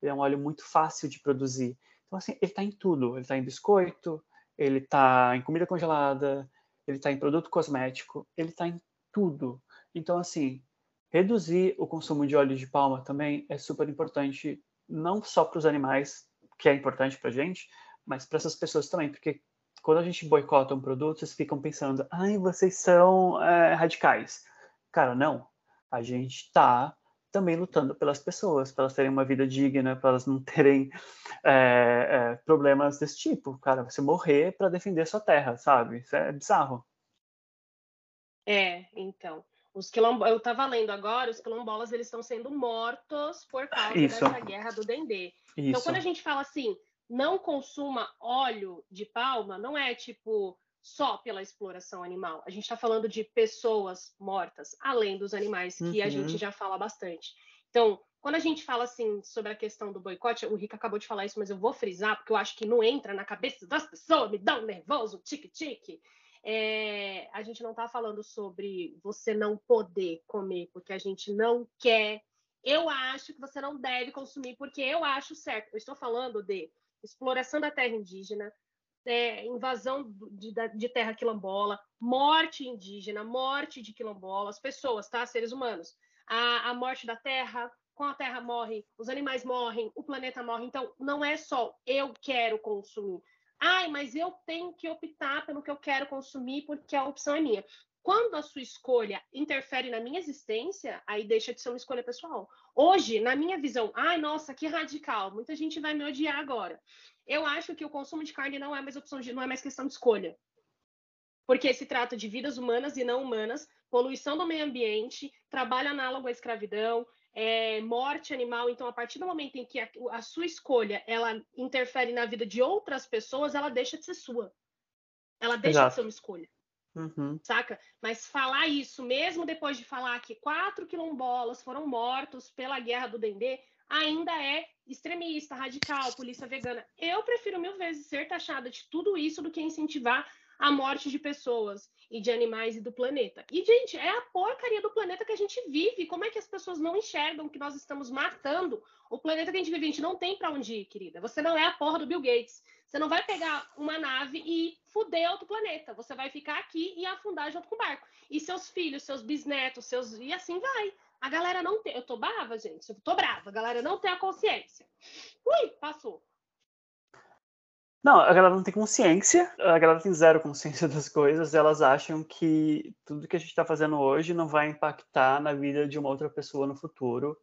é um óleo muito fácil de produzir. Então, assim, ele está em tudo. Ele está em biscoito, ele está em comida congelada, ele está em produto cosmético, ele está em tudo. Então, assim, reduzir o consumo de óleo de palma também é super importante, não só para os animais, que é importante para a gente, mas para essas pessoas também, porque quando a gente boicota um produto, vocês ficam pensando, ai, vocês são é, radicais. Cara, não. A gente está também lutando pelas pessoas, para elas terem uma vida digna, para elas não terem é, é, problemas desse tipo. Cara, você morrer para defender sua terra, sabe? Isso é bizarro. É, então. Os quilombo... Eu estava lendo agora, os quilombolas eles estão sendo mortos por causa Isso. dessa guerra do Dendê. Isso. Então, quando a gente fala assim, não consuma óleo de palma, não é tipo só pela exploração animal. A gente está falando de pessoas mortas, além dos animais, que uhum. a gente uhum. já fala bastante. Então, quando a gente fala assim sobre a questão do boicote, o Rick acabou de falar isso, mas eu vou frisar, porque eu acho que não entra na cabeça das pessoas, me dá um nervoso, tique-tique. É, a gente não está falando sobre você não poder comer, porque a gente não quer. Eu acho que você não deve consumir, porque eu acho certo. Eu estou falando de exploração da terra indígena, é, invasão de, de, terra quilombola, morte indígena, morte de quilombolas, pessoas, tá? Seres humanos. A, a morte da terra, com a terra morre, os animais morrem, o planeta morre. Então, não é só eu quero consumir. Ai, mas eu tenho que optar pelo que eu quero consumir porque a opção é minha. Quando a sua escolha interfere na minha existência, aí deixa de ser uma escolha pessoal. Hoje, na minha visão, ai, nossa, que radical, muita gente vai me odiar agora. Eu acho que o consumo de carne não é mais opção de, não é mais questão de escolha. Porque se trata de vidas humanas e não humanas, poluição do meio ambiente, trabalho análogo à escravidão, é, morte animal. Então, a partir do momento em que a, a, sua escolha ela interfere na vida de outras pessoas, ela deixa de ser sua. Ela deixa Exato. de ser uma escolha. Uhum. Saca? Mas falar isso, mesmo depois de falar que quatro quilombolas foram mortos pela guerra do Dendê, ainda é extremista, radical, polícia vegana. Eu prefiro mil vezes ser taxada de tudo isso do que incentivar a morte de pessoas e de animais e do planeta. E, gente, é a porcaria do planeta que a gente vive. Como é que as pessoas não enxergam que nós estamos matando o planeta que a gente vive? A gente não tem para onde ir, querida. Você não é a porra do Bill Gates. Você não vai pegar uma nave e fuder outro planeta. Você vai ficar aqui e afundar junto com o barco. E seus filhos, seus bisnetos, seus. E assim vai. A galera não tem. Eu tô brava, gente. Eu tô brava. A galera não tem a consciência. Ui, passou. Não, a galera não tem consciência, a galera tem zero consciência das coisas, elas acham que tudo que a gente está fazendo hoje não vai impactar na vida de uma outra pessoa no futuro,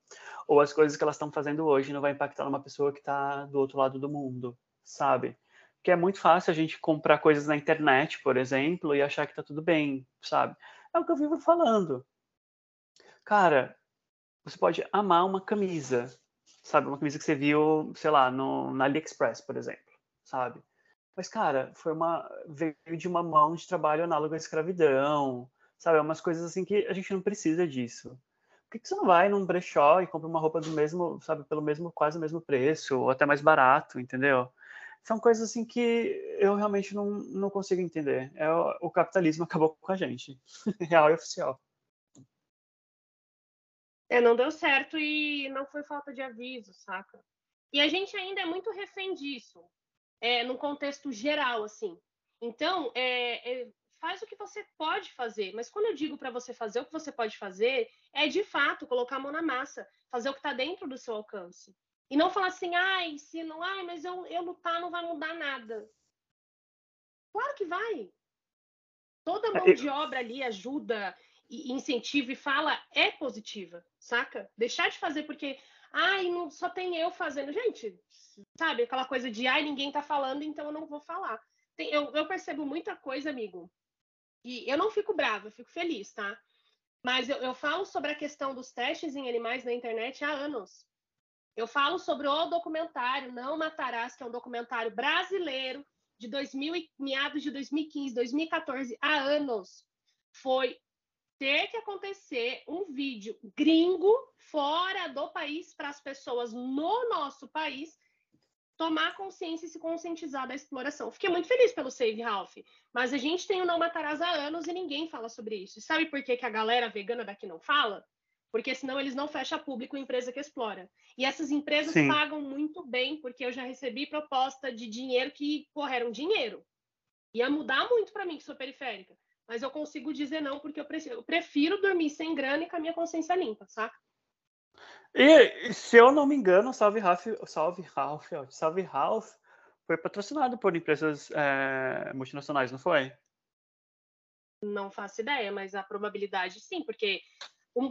ou as coisas que elas estão fazendo hoje não vai impactar numa pessoa que está do outro lado do mundo, sabe? Porque é muito fácil a gente comprar coisas na internet, por exemplo, e achar que está tudo bem, sabe? É o que eu vivo falando. Cara, você pode amar uma camisa, sabe? Uma camisa que você viu, sei lá, no, na AliExpress, por exemplo, sabe? Mas, cara, foi uma veio de uma mão de trabalho análogo à escravidão, sabe? É umas coisas assim que a gente não precisa disso. Por que, você não vai num brechó e compra uma roupa do mesmo, sabe, pelo mesmo, quase o mesmo preço, ou até mais barato, entendeu? São coisas assim que eu realmente não, não consigo entender. É, o capitalismo acabou com a gente, real e oficial. É, não deu certo e não foi falta de aviso, saca? E a gente ainda é muito refém disso, é, no contexto geral, assim. Então, é, é, faz o que você pode fazer, mas quando eu digo para você fazer o que você pode fazer, é de fato colocar a mão na massa, fazer o que está dentro do seu alcance. E não falar assim, ai, se não, ai, mas eu, eu lutar não vai mudar nada. Claro que vai. Toda mão de obra ali ajuda, e incentiva e fala é positiva, saca? Deixar de fazer porque, ai, não, só tem eu fazendo. Gente, sabe, aquela coisa de, ai, ninguém tá falando, então eu não vou falar. Tem, eu, eu percebo muita coisa, amigo, e eu não fico brava, eu fico feliz, tá? Mas eu, eu falo sobre a questão dos testes em animais na internet há anos. Eu falo sobre o documentário Não Matarás, que é um documentário brasileiro de 2000, meados de 2015, 2014, há anos. Foi ter que acontecer um vídeo gringo fora do país para as pessoas no nosso país tomar consciência e se conscientizar da exploração. Fiquei muito feliz pelo Save Ralph, mas a gente tem o Não Matarás há anos e ninguém fala sobre isso. E sabe por que, que a galera vegana daqui não fala? Porque senão eles não fecham público a empresa que explora. E essas empresas Sim. pagam muito bem, porque eu já recebi proposta de dinheiro que, porra, era um dinheiro. Ia mudar muito para mim, que sou periférica mas eu consigo dizer não porque eu prefiro, eu prefiro dormir sem grana e com a minha consciência limpa, saca? E se eu não me engano, Salve Ralph, Salve Ralph, Salve Ralph foi patrocinado por empresas é, multinacionais, não foi? Não faço ideia, mas a probabilidade sim, porque um,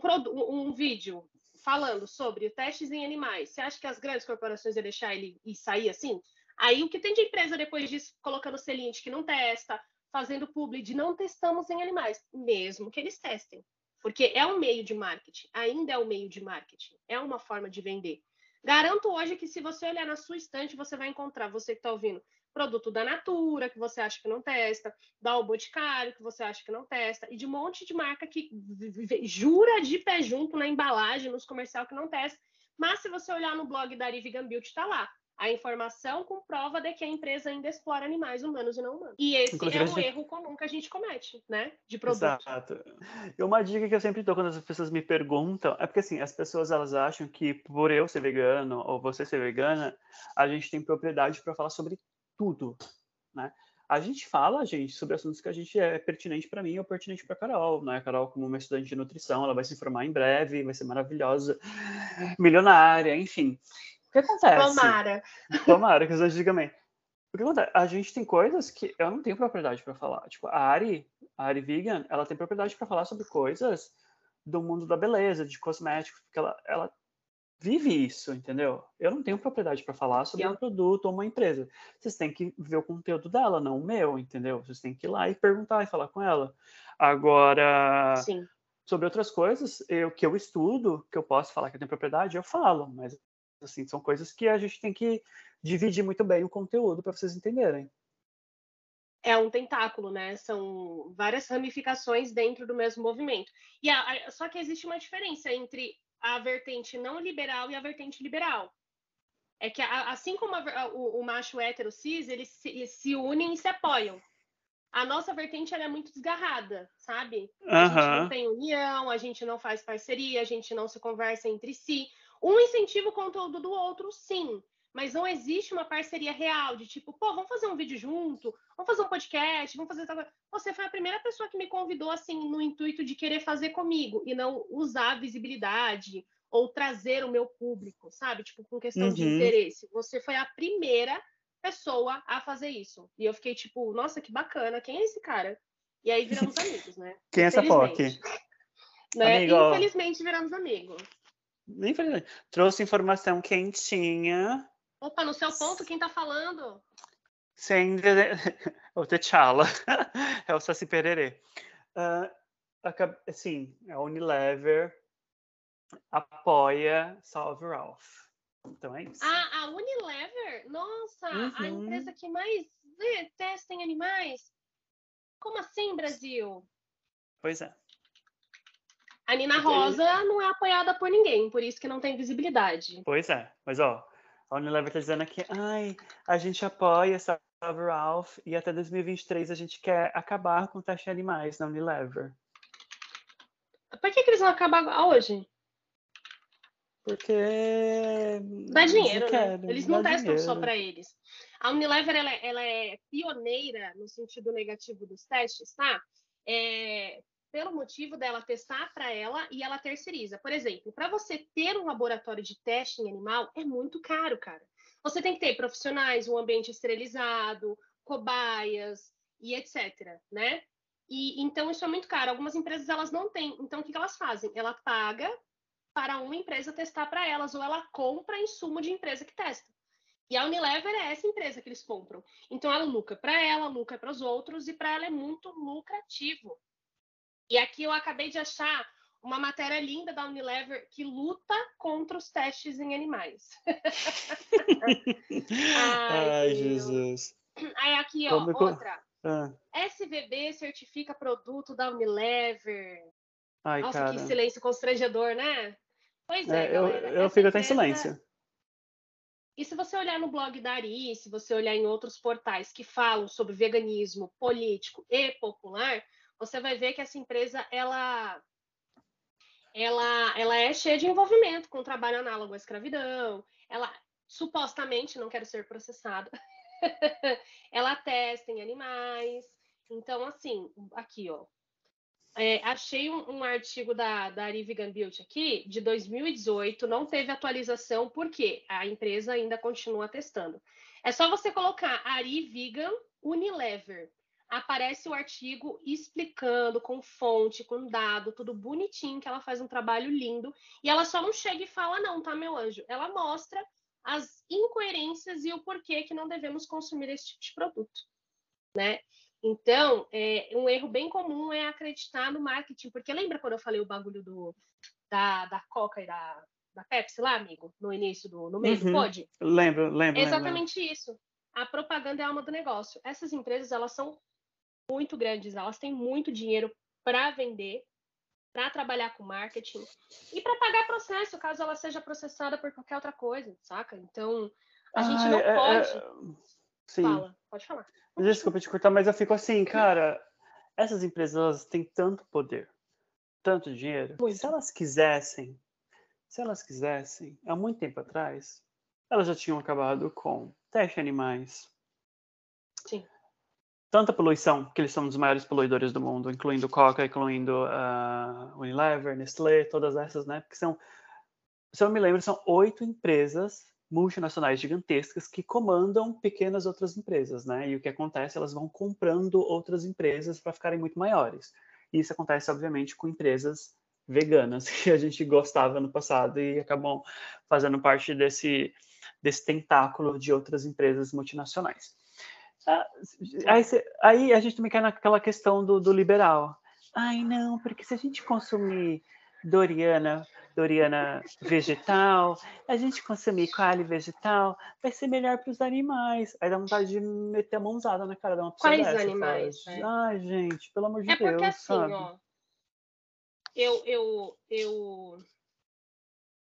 um vídeo falando sobre testes em animais, você acha que as grandes corporações iam deixar ele e sair assim? Aí o que tem de empresa depois disso colocando selinho de que não testa, fazendo publi de não testamos em animais, mesmo que eles testem. Porque é um meio de marketing, ainda é um meio de marketing, é uma forma de vender. Garanto hoje que se você olhar na sua estante, você vai encontrar, você que está ouvindo, produto da Natura, que você acha que não testa, da O Boticário, que você acha que não testa, e de um monte de marca que jura de pé junto na embalagem, nos comercial que não testa. Mas se você olhar no blog da Ari Vegan Beauty, está lá a informação com prova de que a empresa ainda explora animais humanos e não humanos. E esse Inclusive, é um gente... erro comum que a gente comete, né? De produto. Exato. E uma dica que eu sempre dou quando as pessoas me perguntam é porque assim, as pessoas elas acham que por eu ser vegano ou você ser vegana, a gente tem propriedade para falar sobre tudo, né? A gente fala, gente, sobre assuntos que a gente é pertinente para mim ou pertinente para Carol, né? A Carol, como uma estudante de nutrição, ela vai se formar em breve, vai ser maravilhosa, milionária, enfim. O que acontece? Tomara. Tomara, que os digam amém. O que acontece? A gente tem coisas que eu não tenho propriedade para falar. Tipo, a Ari, a Ari Vegan, ela tem propriedade para falar sobre coisas do mundo da beleza, de cosméticos, porque ela, ela vive isso, entendeu? Eu não tenho propriedade para falar sobre um produto ou uma empresa. Vocês têm que ver o conteúdo dela, não o meu, entendeu? Vocês têm que ir lá e perguntar e falar com ela. Agora, Sim. sobre outras coisas, eu que eu estudo, que eu posso falar que eu tenho propriedade, eu falo, mas Assim, são coisas que a gente tem que dividir muito bem o conteúdo para vocês entenderem. É um tentáculo, né? São várias ramificações dentro do mesmo movimento. E a, a, só que existe uma diferença entre a vertente não liberal e a vertente liberal. É que a, assim como o, o, macho hétero cis, eles se, eles se, unem e se apoiam. A nossa vertente é muito desgarrada, sabe? A gente não tem união, a gente não faz parceria, a gente não se conversa entre si. Um incentiva o conteúdo do outro, sim. Mas não existe uma parceria real de tipo, pô, vamos fazer um vídeo junto, vamos fazer um podcast, vamos fazer tal coisa. Você foi a primeira pessoa que me convidou assim no intuito de querer fazer comigo e não usar a visibilidade ou trazer o meu público, sabe? Tipo, com questão uhum. de interesse. Você foi a primeira pessoa a fazer isso. E eu fiquei tipo, nossa, que bacana, quem é esse cara? E aí viramos amigos, né? Quem é essa POC? Né? Infelizmente viramos amigos. Nem falei. Trouxe informação quentinha. Opa, no seu ponto, quem tá falando? Sem. o T'Challa. é o Saci Pererê. Uh, assim, a Unilever apoia Salve Ralph. Então é isso. Ah, a Unilever? Nossa, uhum. a empresa que mais testa em animais? Como assim, Brasil? Pois é. A Nina Rosa não é apoiada por ninguém, por isso que não tem visibilidade. Pois é, mas ó, a Unilever tá dizendo aqui, ai, a gente apoia Salve Ralph e até 2023 a gente quer acabar com o teste de animais na Unilever. Por que, que eles vão acabar hoje? Porque. Dá dinheiro, né? Eles não testam dinheiro. só para eles. A Unilever ela, ela, é pioneira no sentido negativo dos testes, tá? É, pelo motivo dela testar para ela e ela terceiriza. Por exemplo, para você ter um laboratório de teste em animal é muito caro, cara. Você tem que ter profissionais, um ambiente esterilizado, cobaias e etc, né? E então isso é muito caro. Algumas empresas elas não têm. Então o que, elas fazem? Ela paga para uma empresa testar para elas ou ela compra insumo de empresa que testa. E a Unilever é essa empresa que eles compram. Então ela lucra para ela, lucra para os outros e para ela é muito lucrativo. E aqui eu acabei de achar uma matéria linda da Unilever que luta contra os testes em animais. Ai, Ai Jesus. Aí aqui, ó, Como... outra. Ah. SVB certifica produto da Unilever. Ai, Nossa, cara. que silêncio constrangedor, né? Pois é, é eu, eu fico até em silêncio. E se você olhar no blog da Ari, se você olhar em outros portais que falam sobre veganismo político e popular, você vai ver que essa empresa ela ela, ela é cheia de envolvimento com trabalho análogo à escravidão. Ela supostamente, não quero ser processada, ela testa em animais. Então, assim, aqui, ó. É, achei um, um, artigo da, da Ari Vegan Beauty aqui, de 2018, não teve atualização, porque a empresa ainda continua testando. É só você colocar Ari Vegan Unilever aparece o artigo explicando com fonte, com dado, tudo bonitinho, que ela faz um trabalho lindo. E ela só não chega e fala, não, tá, meu anjo? Ela mostra as incoerências e o porquê que não devemos consumir esse tipo de produto, né? Então, é, um erro bem comum é acreditar no marketing, porque lembra quando eu falei o bagulho do, da, da Coca e da, da Pepsi lá, amigo, no início do no meio Uhum. do pod? Lembro, lembro, É lembro. exatamente isso. A propaganda é a alma do negócio. Essas empresas, elas são muito grandes, elas têm muito dinheiro para vender, para trabalhar com marketing e para pagar processo, caso ela seja processada por qualquer outra coisa, saca? Então, a gente não é- é- pode. Sim. Fala, pode falar. Desculpa te cortar, mas eu fico assim, cara, essas empresas têm tanto poder, tanto dinheiro, Muito. se elas quisessem, se elas quisessem, há muito tempo atrás, elas já tinham acabado com teste animais. Sim. Tanta poluição, que eles são um dos maiores poluidores do mundo, incluindo Coca, incluindo a Unilever, Nestlé, todas essas, né? Porque são, se eu me lembro, são oito empresas multinacionais gigantescas que comandam pequenas outras empresas, né? E o que acontece, elas vão comprando outras empresas para ficarem muito maiores. E isso acontece, obviamente, com empresas veganas que a gente gostava no passado e acabam fazendo parte desse, desse tentáculo de outras empresas multinacionais. Ah, Aí, a gente também cai naquela questão do, do liberal. Ai, não, porque se a gente consumir Doriana, Doriana vegetal, a gente consumir quali vegetal, vai ser melhor para os animais. Aí dá vontade de meter a mãozada na cara de uma pessoa Quais dessa, animais, né? Ai, gente, pelo amor de É porque Deus, assim, sabe? ó. Eu, eu, eu,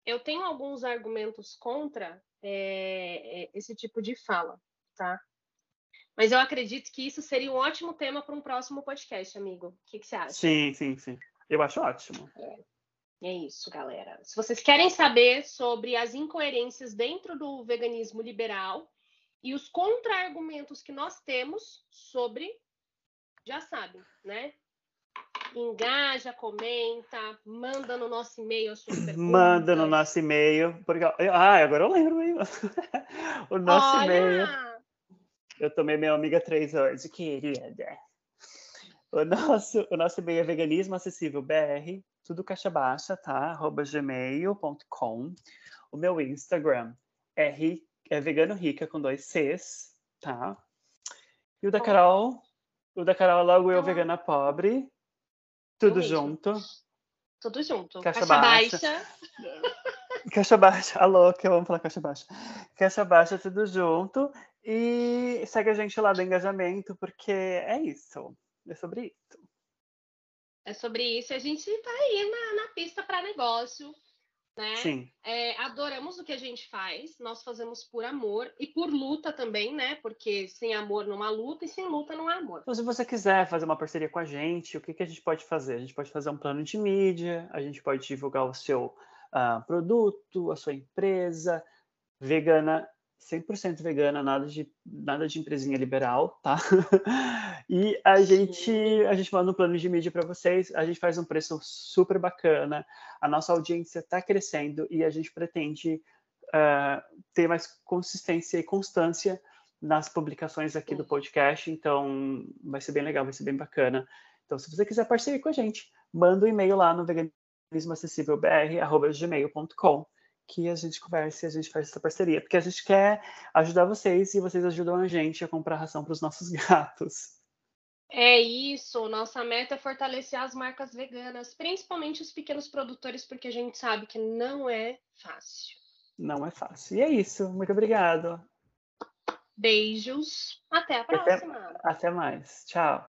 eu tenho alguns argumentos contra é, é, esse tipo de fala, tá? Mas eu acredito que isso seria um ótimo tema para um próximo podcast, amigo. O que, que você acha? Sim, sim, sim. Eu acho ótimo. É isso, galera. Se vocês querem saber sobre as incoerências dentro do veganismo liberal e os contra-argumentos que nós temos sobre, já sabem, né? Engaja, comenta, manda no nosso e-mail as suas perguntas. Manda no nosso e-mail. Porque... Ah, agora eu lembro o nosso e-mail. Eu tomei minha ômega 3 hoje, querida. O nosso, o nosso e-mail é veganismo acessível br, tudo caixa baixa, tá? Arroba gmail.com. O meu Instagram é, ri, é vegano rica com dois Cs, tá? E o da. Carol, o da Carol é logo eu Ah. vegana pobre, tudo junto. Tudo junto. Caixa Caixa, baixa. baixa. Caixa baixa, alô, que eu amo falar caixa baixa. Caixa baixa, tudo junto. E segue a gente lá do engajamento, porque é isso. É sobre isso. É sobre isso. A gente tá aí na, na pista para negócio, né? Sim, É, adoramos o que a gente faz, nós fazemos por amor e por luta também, né? Porque sem amor não há luta e sem luta não há amor. Então, se você quiser fazer uma parceria com a gente, o que, que a gente pode fazer? A gente pode fazer um plano de mídia, a gente pode divulgar o seu ah, produto, a sua empresa, vegana, 100% vegana, nada de, nada de empresinha liberal, tá? e a gente, a gente manda um plano de mídia para vocês, a gente faz um preço super bacana, a nossa audiência está crescendo e a gente pretende ah, ter mais consistência e constância nas publicações aqui do podcast, então vai ser bem legal, vai ser bem bacana. Então, se você quiser parceria com a gente, manda um e-mail lá no veganismoacessívelbr.gmail.com que a gente converse e a gente faz essa parceria, porque a gente quer ajudar vocês e vocês ajudam a gente a comprar ração para os nossos gatos. É isso, nossa meta é fortalecer as marcas veganas, principalmente os pequenos produtores, porque a gente sabe que não é fácil. Não é fácil. E é isso. Muito obrigado. Beijos, até a Até- próxima. Até mais. Tchau.